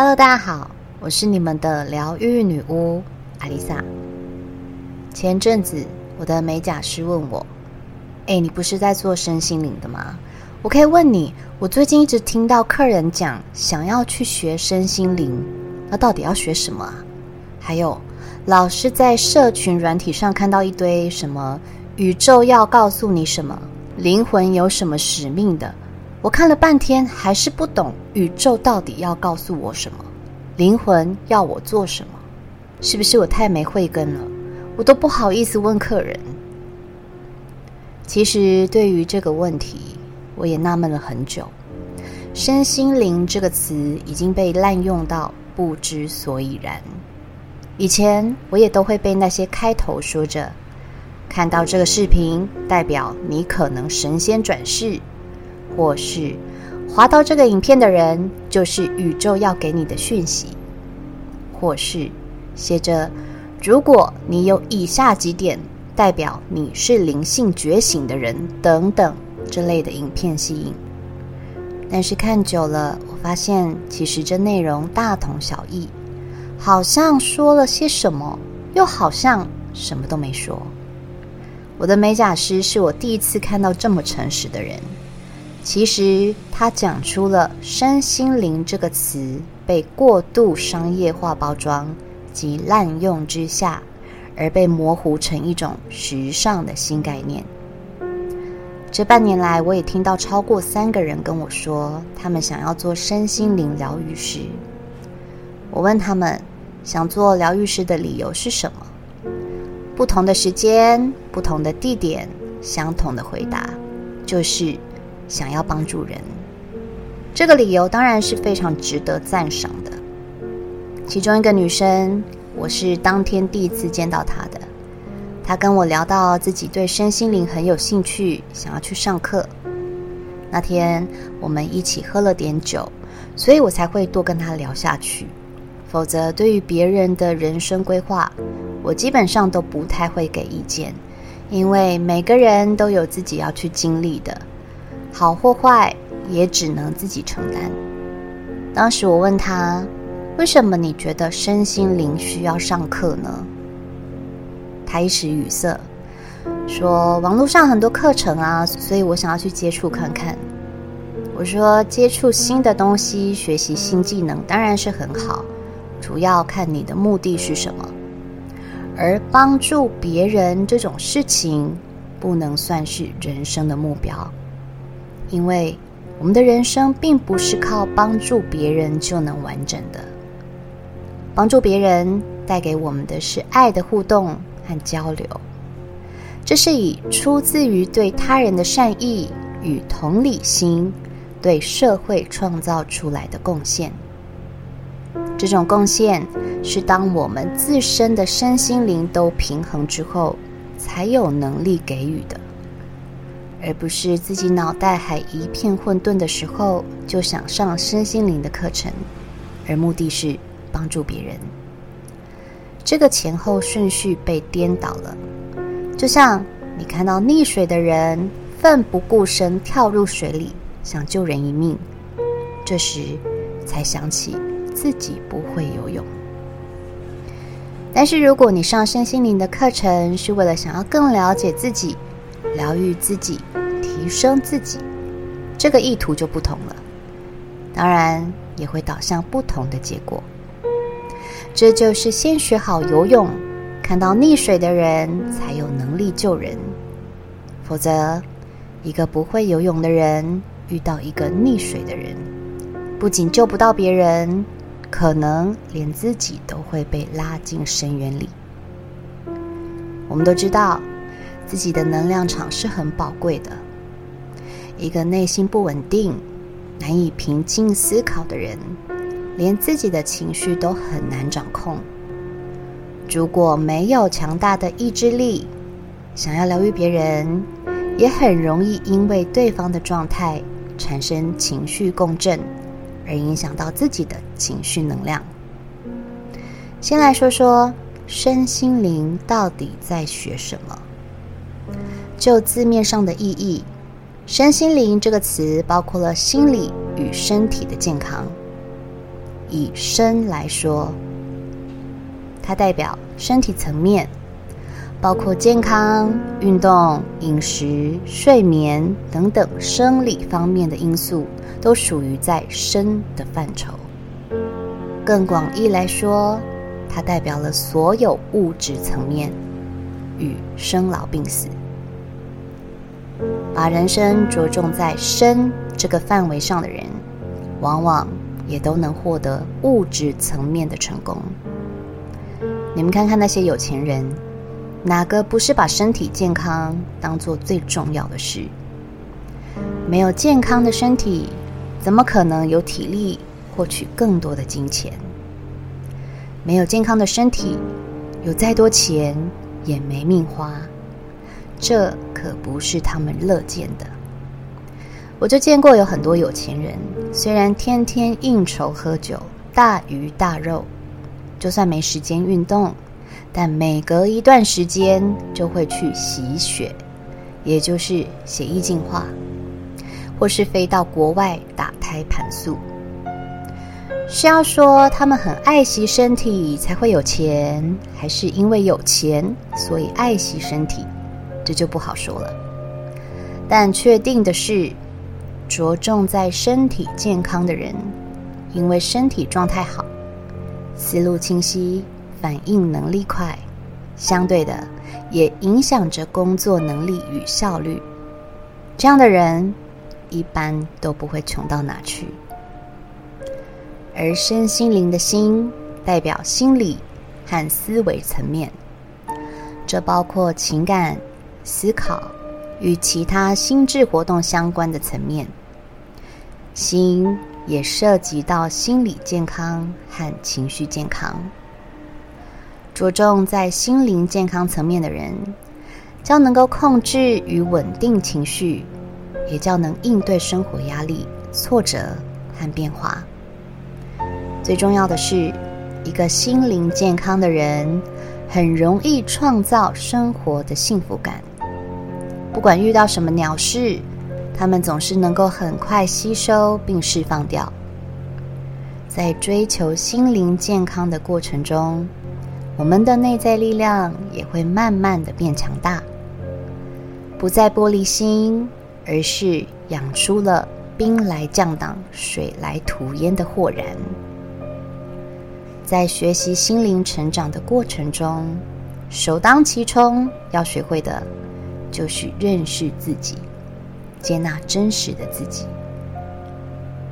Hello，大家好，我是你们的疗愈女巫阿丽萨。前阵子，我的美甲师问我：“哎，你不是在做身心灵的吗？我可以问你，我最近一直听到客人讲想要去学身心灵，那到底要学什么啊？还有，老是在社群软体上看到一堆什么宇宙要告诉你什么，灵魂有什么使命的。”我看了半天，还是不懂宇宙到底要告诉我什么，灵魂要我做什么？是不是我太没慧根了？我都不好意思问客人。其实对于这个问题，我也纳闷了很久。身心灵这个词已经被滥用到不知所以然。以前我也都会被那些开头说着，看到这个视频，代表你可能神仙转世。或是滑到这个影片的人，就是宇宙要给你的讯息；或是写着“如果你有以下几点，代表你是灵性觉醒的人”等等这类的影片吸引。但是看久了，我发现其实这内容大同小异，好像说了些什么，又好像什么都没说。我的美甲师是我第一次看到这么诚实的人。其实他讲出了“身心灵”这个词被过度商业化包装及滥用之下，而被模糊成一种时尚的新概念。这半年来，我也听到超过三个人跟我说，他们想要做身心灵疗愈师。我问他们想做疗愈师的理由是什么？不同的时间、不同的地点，相同的回答就是。想要帮助人，这个理由当然是非常值得赞赏的。其中一个女生，我是当天第一次见到她的。她跟我聊到自己对身心灵很有兴趣，想要去上课。那天我们一起喝了点酒，所以我才会多跟她聊下去。否则，对于别人的人生规划，我基本上都不太会给意见，因为每个人都有自己要去经历的。好或坏，也只能自己承担。当时我问他：“为什么你觉得身心灵需要上课呢？”他一时语塞，说：“网络上很多课程啊，所以我想要去接触看看。”我说：“接触新的东西，学习新技能当然是很好，主要看你的目的是什么。而帮助别人这种事情，不能算是人生的目标。”因为我们的人生并不是靠帮助别人就能完整的，帮助别人带给我们的是爱的互动和交流，这是以出自于对他人的善意与同理心，对社会创造出来的贡献。这种贡献是当我们自身的身心灵都平衡之后，才有能力给予的。而不是自己脑袋还一片混沌的时候就想上身心灵的课程，而目的是帮助别人。这个前后顺序被颠倒了，就像你看到溺水的人奋不顾身跳入水里想救人一命，这时才想起自己不会游泳。但是如果你上身心灵的课程是为了想要更了解自己，疗愈自己，提升自己，这个意图就不同了。当然，也会导向不同的结果。这就是先学好游泳，看到溺水的人才有能力救人。否则，一个不会游泳的人遇到一个溺水的人，不仅救不到别人，可能连自己都会被拉进深渊里。我们都知道。自己的能量场是很宝贵的。一个内心不稳定、难以平静思考的人，连自己的情绪都很难掌控。如果没有强大的意志力，想要疗愈别人，也很容易因为对方的状态产生情绪共振，而影响到自己的情绪能量。先来说说身心灵到底在学什么？就字面上的意义，“身心灵”这个词包括了心理与身体的健康。以身来说，它代表身体层面，包括健康、运动、饮食、睡眠等等生理方面的因素，都属于在身的范畴。更广义来说，它代表了所有物质层面与生老病死。把人生着重在身这个范围上的人，往往也都能获得物质层面的成功。你们看看那些有钱人，哪个不是把身体健康当做最重要的事？没有健康的身体，怎么可能有体力获取更多的金钱？没有健康的身体，有再多钱也没命花。这可不是他们乐见的。我就见过有很多有钱人，虽然天天应酬喝酒、大鱼大肉，就算没时间运动，但每隔一段时间就会去洗血，也就是血液净化，或是飞到国外打胎盘素。是要说他们很爱惜身体才会有钱，还是因为有钱所以爱惜身体？这就不好说了，但确定的是，着重在身体健康的人，因为身体状态好，思路清晰，反应能力快，相对的也影响着工作能力与效率。这样的人一般都不会穷到哪去。而身心灵的心，代表心理和思维层面，这包括情感。思考与其他心智活动相关的层面，心也涉及到心理健康和情绪健康。着重在心灵健康层面的人，将能够控制与稳定情绪，也较能应对生活压力、挫折和变化。最重要的是，一个心灵健康的人，很容易创造生活的幸福感。不管遇到什么鸟事，他们总是能够很快吸收并释放掉。在追求心灵健康的过程中，我们的内在力量也会慢慢的变强大，不再玻璃心，而是养出了兵来将挡，水来土掩的豁然。在学习心灵成长的过程中，首当其冲要学会的。就是认识自己，接纳真实的自己。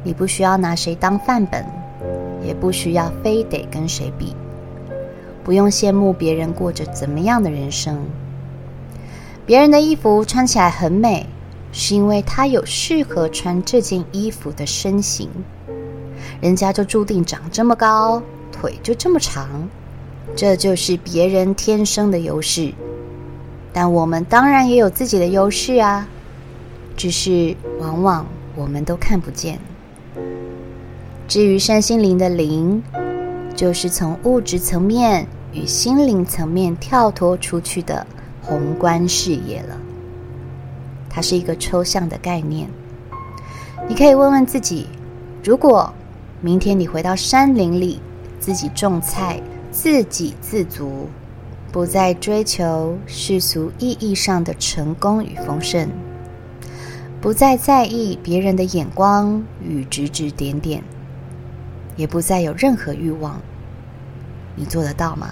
你不需要拿谁当范本，也不需要非得跟谁比，不用羡慕别人过着怎么样的人生。别人的衣服穿起来很美，是因为他有适合穿这件衣服的身形，人家就注定长这么高，腿就这么长，这就是别人天生的优势。但我们当然也有自己的优势啊，只是往往我们都看不见。至于身心灵的灵，就是从物质层面与心灵层面跳脱出去的宏观视野了。它是一个抽象的概念。你可以问问自己：如果明天你回到山林里，自己种菜，自给自足。不再追求世俗意义上的成功与丰盛，不再在意别人的眼光与指指点点，也不再有任何欲望。你做得到吗？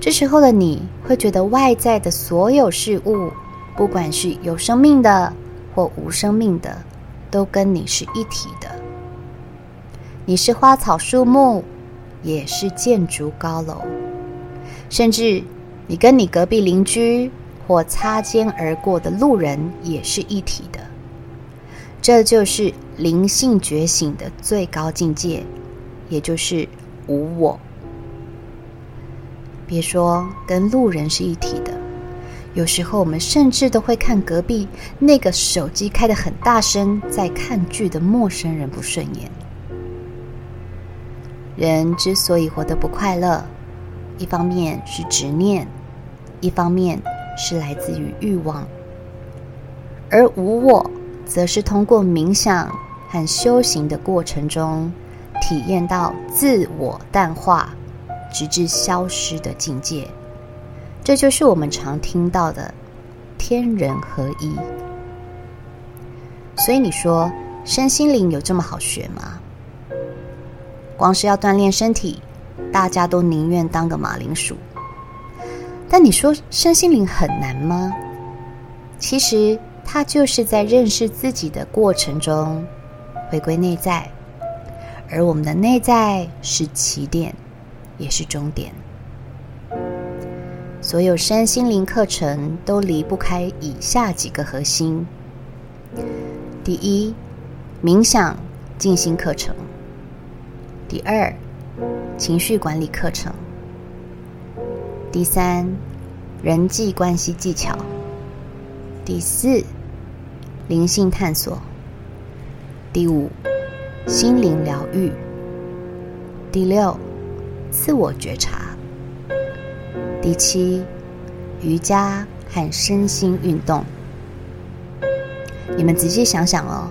这时候的你会觉得外在的所有事物，不管是有生命的或无生命的，都跟你是一体的。你是花草树木，也是建筑高楼。甚至，你跟你隔壁邻居或擦肩而过的路人也是一体的。这就是灵性觉醒的最高境界，也就是无我。别说跟路人是一体的，有时候我们甚至都会看隔壁那个手机开得很大声在看剧的陌生人不顺眼。人之所以活得不快乐，一方面是执念，一方面是来自于欲望，而无我则是通过冥想和修行的过程中，体验到自我淡化，直至消失的境界。这就是我们常听到的天人合一。所以你说身心灵有这么好学吗？光是要锻炼身体，大家都宁愿当个马铃薯。但你说身心灵很难吗？其实它就是在认识自己的过程中，回归内在，而我们的内在是起点，也是终点。所有身心灵课程都离不开以下几个核心：第一，冥想静心课程；第二，情绪管理课程；第三，人际关系技巧；第四，灵性探索；第五，心灵疗愈；第六，自我觉察。第七，瑜伽和身心运动。你们仔细想想哦，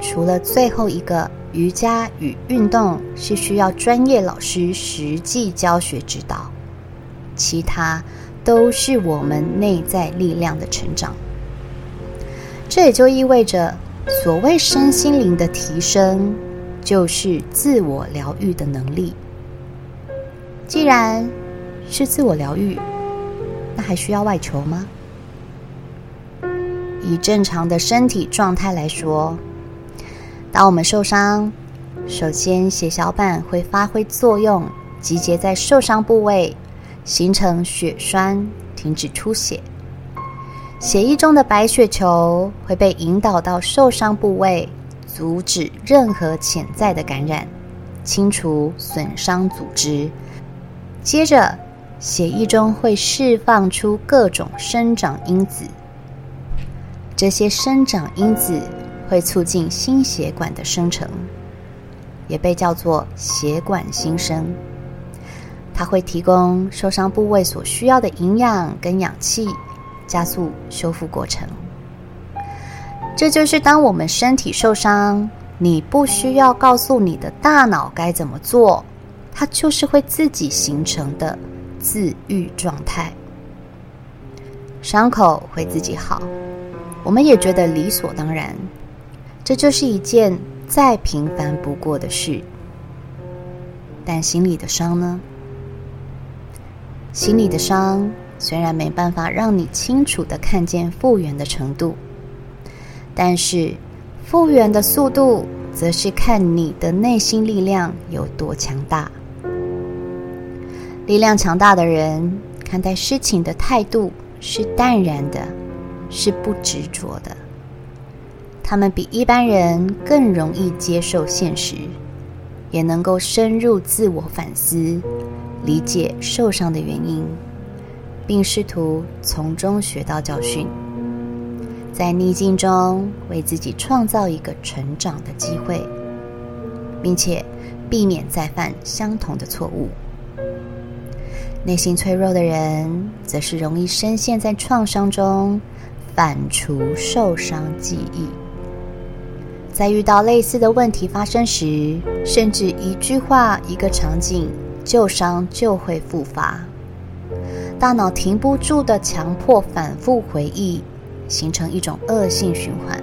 除了最后一个瑜伽与运动是需要专业老师实际教学指导，其他都是我们内在力量的成长。这也就意味着，所谓身心灵的提升，就是自我疗愈的能力。既然是自我疗愈，那还需要外求吗？以正常的身体状态来说，当我们受伤，首先血小板会发挥作用，集结在受伤部位，形成血栓，停止出血。血液中的白血球会被引导到受伤部位，阻止任何潜在的感染，清除损伤组织。接着，血液中会释放出各种生长因子，这些生长因子会促进心血管的生成，也被叫做血管新生。它会提供受伤部位所需要的营养跟氧气，加速修复过程。这就是当我们身体受伤，你不需要告诉你的大脑该怎么做，它就是会自己形成的。自愈状态，伤口会自己好，我们也觉得理所当然。这就是一件再平凡不过的事。但心里的伤呢？心里的伤虽然没办法让你清楚地看见复原的程度，但是复原的速度，则是看你的内心力量有多强大。力量强大的人看待事情的态度是淡然的，是不执着的。他们比一般人更容易接受现实，也能够深入自我反思，理解受伤的原因，并试图从中学到教训，在逆境中为自己创造一个成长的机会，并且避免再犯相同的错误。内心脆弱的人，则是容易深陷在创伤中，反刍受伤记忆。在遇到类似的问题发生时，甚至一句话、一个场景，旧伤就会复发。大脑停不住的强迫反复回忆，形成一种恶性循环。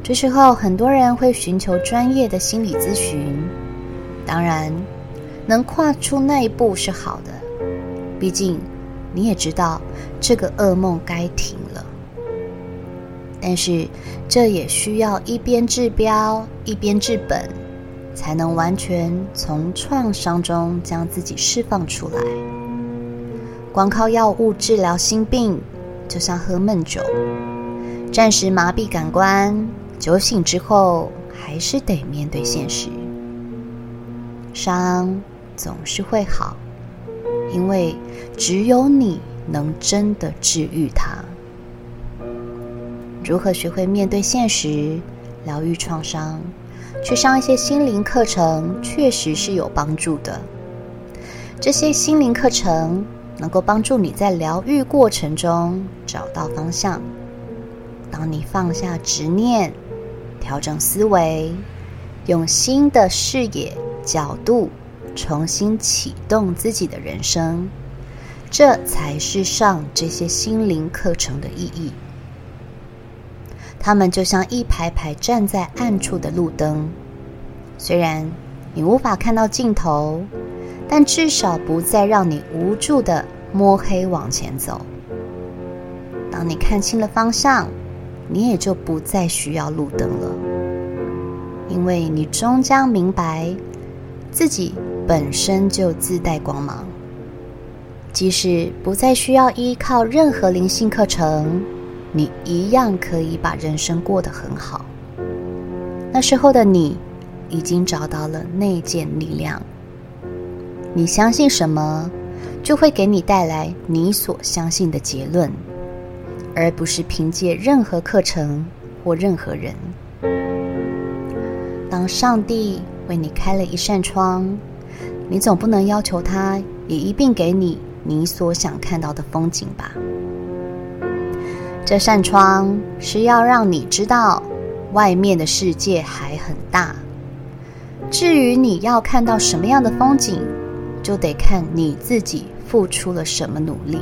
这时候，很多人会寻求专业的心理咨询。当然。能跨出那一步是好的，毕竟你也知道这个噩梦该停了。但是这也需要一边治标一边治本，才能完全从创伤中将自己释放出来。光靠药物治疗心病，就像喝闷酒，暂时麻痹感官，酒醒之后还是得面对现实。伤。总是会好，因为只有你能真的治愈它。如何学会面对现实、疗愈创伤？去上一些心灵课程，确实是有帮助的。这些心灵课程能够帮助你在疗愈过程中找到方向。当你放下执念，调整思维，用新的视野角度重新启动自己的人生，这才是上这些心灵课程的意义。他们就像一排排站在暗处的路灯，虽然你无法看到尽头，但至少不再让你无助的摸黑往前走。当你看清了方向，你也就不再需要路灯了，因为你终将明白，自己本身就自带光芒。即使不再需要依靠任何灵性课程，你一样可以把人生过得很好。那时候的你，已经找到了内建力量。你相信什么，就会给你带来你所相信的结论。而不是凭借任何课程或任何人。当上帝为你开了一扇窗，你总不能要求他也一并给你你所想看到的风景吧？这扇窗是要让你知道，外面的世界还很大。至于你要看到什么样的风景，就得看你自己付出了什么努力。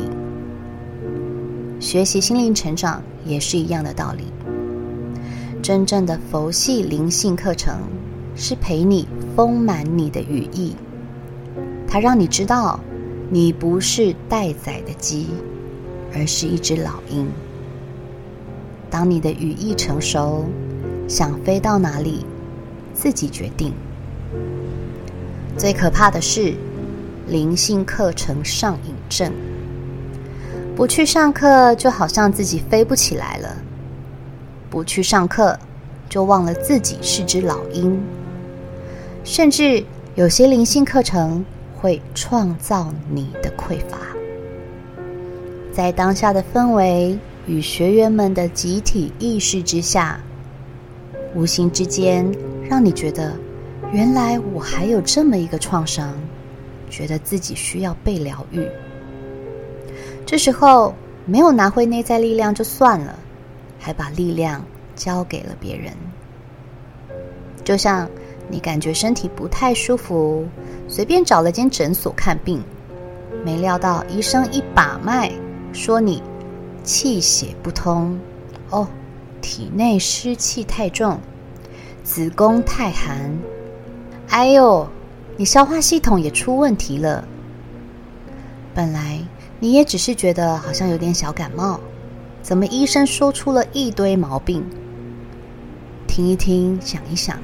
学习心灵成长也是一样的道理。真正的佛系灵性课程是陪你丰满你的羽翼，它让你知道你不是待宰的鸡，而是一只老鹰。当你的羽翼成熟，想飞到哪里，自己决定。最可怕的是灵性课程上瘾症。不去上课，就好像自己飞不起来了；不去上课，就忘了自己是只老鹰。甚至有些灵性课程会创造你的匮乏。在当下的氛围与学员们的集体意识之下，无形之间让你觉得，原来我还有这么一个创伤，觉得自己需要被疗愈。这时候没有拿回内在力量就算了，还把力量交给了别人。就像你感觉身体不太舒服，随便找了间诊所看病，没料到医生一把脉，说你气血不通，哦，体内湿气太重，子宫太寒，哎呦，你消化系统也出问题了。本来。你也只是觉得好像有点小感冒，怎么医生说出了一堆毛病？听一听，想一想，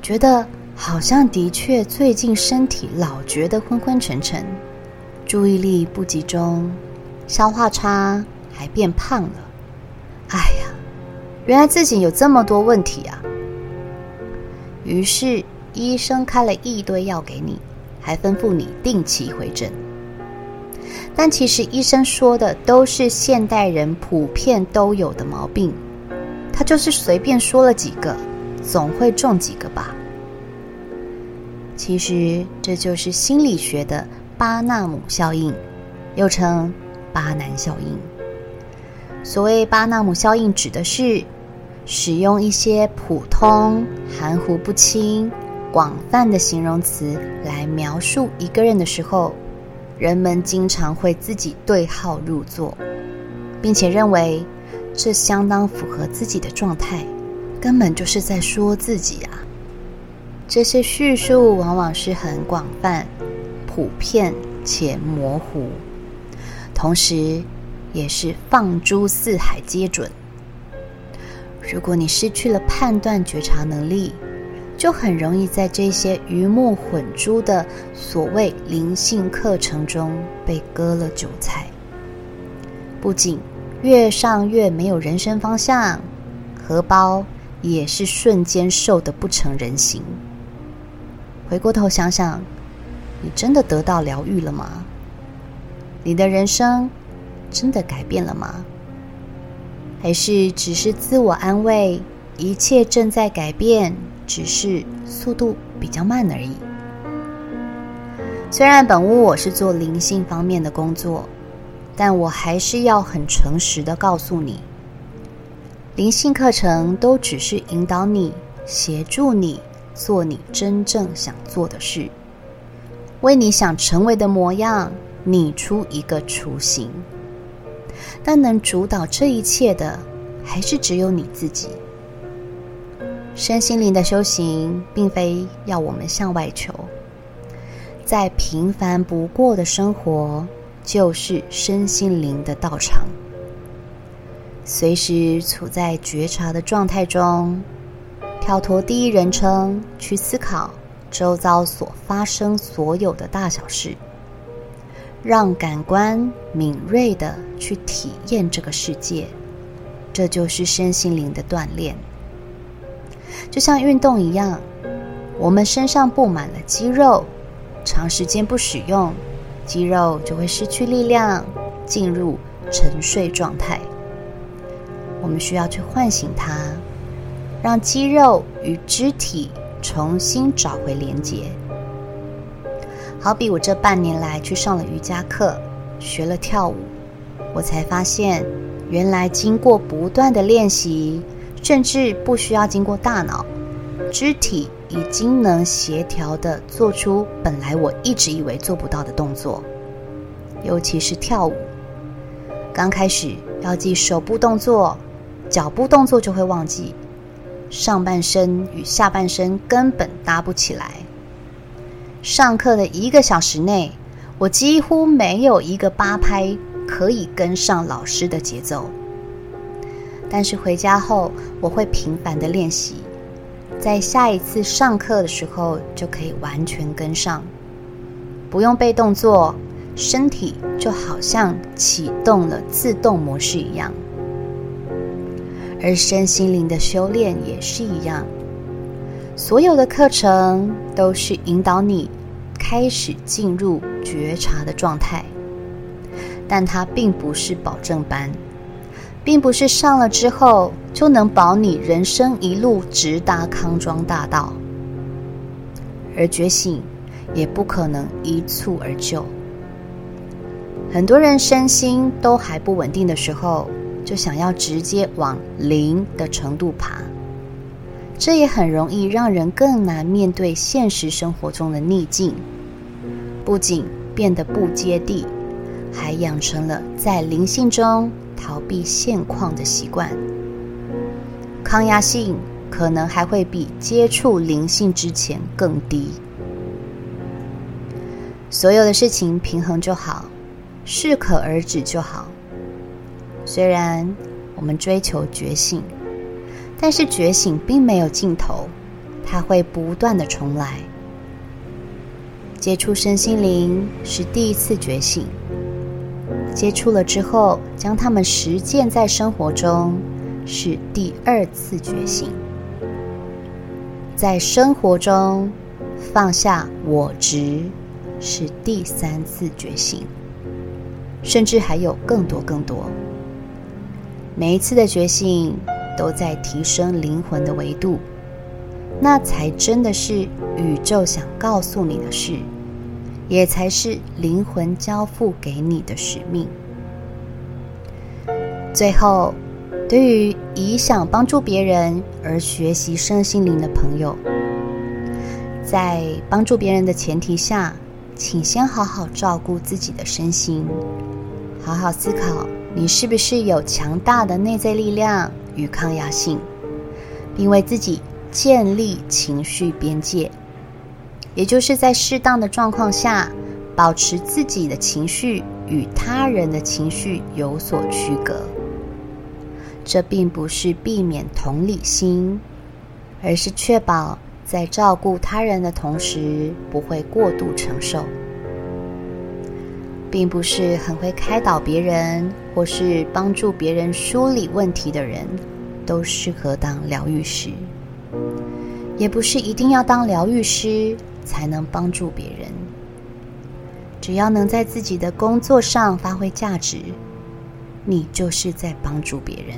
觉得好像的确最近身体老觉得昏昏沉沉，注意力不集中，消化差，还变胖了。哎呀，原来自己有这么多问题啊！于是医生开了一堆药给你，还吩咐你定期回诊。但其实医生说的都是现代人普遍都有的毛病，他就是随便说了几个，总会中几个吧。其实这就是心理学的巴纳姆效应，又称巴南效应。所谓巴纳姆效应，指的是使用一些普通、含糊不清、广泛的形容词来描述一个人的时候。人们经常会自己对号入座，并且认为这相当符合自己的状态，根本就是在说自己啊。这些叙述往往是很广泛、普遍且模糊，同时也是放诸四海皆准。如果你失去了判断觉察能力，就很容易在这些鱼目混珠的所谓灵性课程中被割了韭菜，不仅越上越没有人生方向，荷包也是瞬间瘦得不成人形。回过头想想，你真的得到疗愈了吗？你的人生真的改变了吗？还是只是自我安慰，一切正在改变？只是速度比较慢而已。虽然本屋我是做灵性方面的工作，但我还是要很诚实的告诉你，灵性课程都只是引导你、协助你做你真正想做的事，为你想成为的模样拟出一个雏形。但能主导这一切的，还是只有你自己。身心灵的修行，并非要我们向外求，再平凡不过的生活，就是身心灵的道场。随时处在觉察的状态中，跳脱第一人称去思考周遭所发生所有的大小事，让感官敏锐地去体验这个世界，这就是身心灵的锻炼。就像运动一样，我们身上布满了肌肉，长时间不使用，肌肉就会失去力量，进入沉睡状态。我们需要去唤醒它，让肌肉与肢体重新找回连接。好比我这半年来去上了瑜伽课，学了跳舞，我才发现，原来经过不断的练习，甚至不需要经过大脑，肢体已经能协调地做出本来我一直以为做不到的动作。尤其是跳舞，刚开始要记手部动作。脚步动作就会忘记，上半身与下半身根本搭不起来。上课的一个小时内，我几乎没有一个八拍可以跟上老师的节奏。但是回家后，我会频繁的练习，在下一次上课的时候就可以完全跟上，不用背动作，身体就好像启动了自动模式一样。而身心灵的修炼也是一样，所有的课程都是引导你开始进入觉察的状态，但它并不是保证班，并不是上了之后就能保你人生一路直达康庄大道，而觉醒也不可能一蹴而就。很多人身心都还不稳定的时候，就想要直接往零的程度爬，这也很容易让人更难面对现实生活中的逆境，不仅变得不接地，还养成了在灵性中逃避现况的习惯，抗压性可能还会比接触灵性之前更低。所有的事情平衡就好，适可而止就好。虽然我们追求觉醒，但是觉醒并没有尽头，它会不断的重来。接触身心灵是第一次觉醒，接触了之后，将它们实践在生活中是第二次觉醒。在生活中放下我执是第三次觉醒，甚至还有更多更多。每一次的觉醒，都在提升灵魂的维度，那才真的是宇宙想告诉你的事，也才是灵魂交付给你的使命。最后，对于以想帮助别人而学习身心灵的朋友，在帮助别人的前提下，请先好好照顾自己的身心，好好思考。你是不是有强大的内在力量与抗压性，并为自己建立情绪边界，也就是在适当的状况下，保持自己的情绪与他人的情绪有所区隔。这并不是避免同理心，而是确保在照顾他人的同时，不会过度承受。并不是很会开导别人或是帮助别人梳理问题的人都适合当疗愈师，也不是一定要当疗愈师才能帮助别人。只要能在自己的工作上发挥价值，你就是在帮助别人。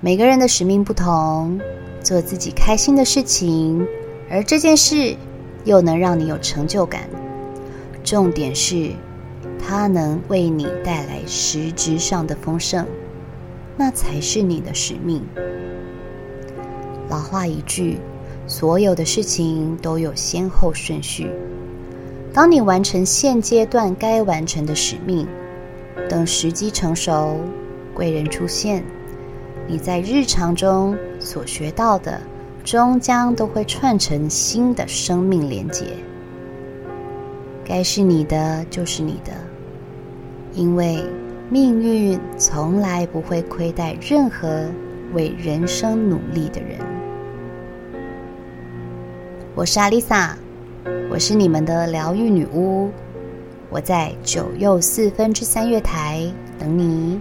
每个人的使命不同，做自己开心的事情，而这件事又能让你有成就感。重点是，它能为你带来实质上的丰盛，那才是你的使命。老话一句，所有的事情都有先后顺序。当你完成现阶段该完成的使命，等时机成熟，贵人出现，你在日常中所学到的，终将都会串成新的生命连结。该是你的就是你的，因为命运从来不会亏待任何为人生努力的人。我是阿丽萨，我是你们的疗愈女巫，我在九又四分之三月台等你。